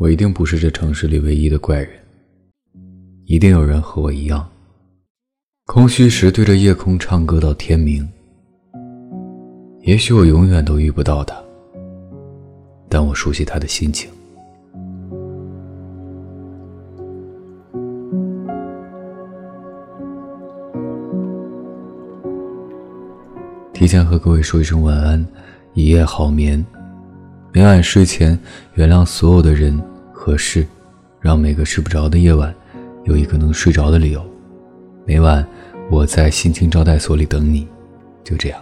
我一定不是这城市里唯一的怪人，一定有人和我一样，空虚时对着夜空唱歌到天明。也许我永远都遇不到他，但我熟悉他的心情。提前和各位说一声晚安，一夜好眠。每晚睡前，原谅所有的人和事，让每个睡不着的夜晚有一个能睡着的理由。每晚，我在心情招待所里等你。就这样。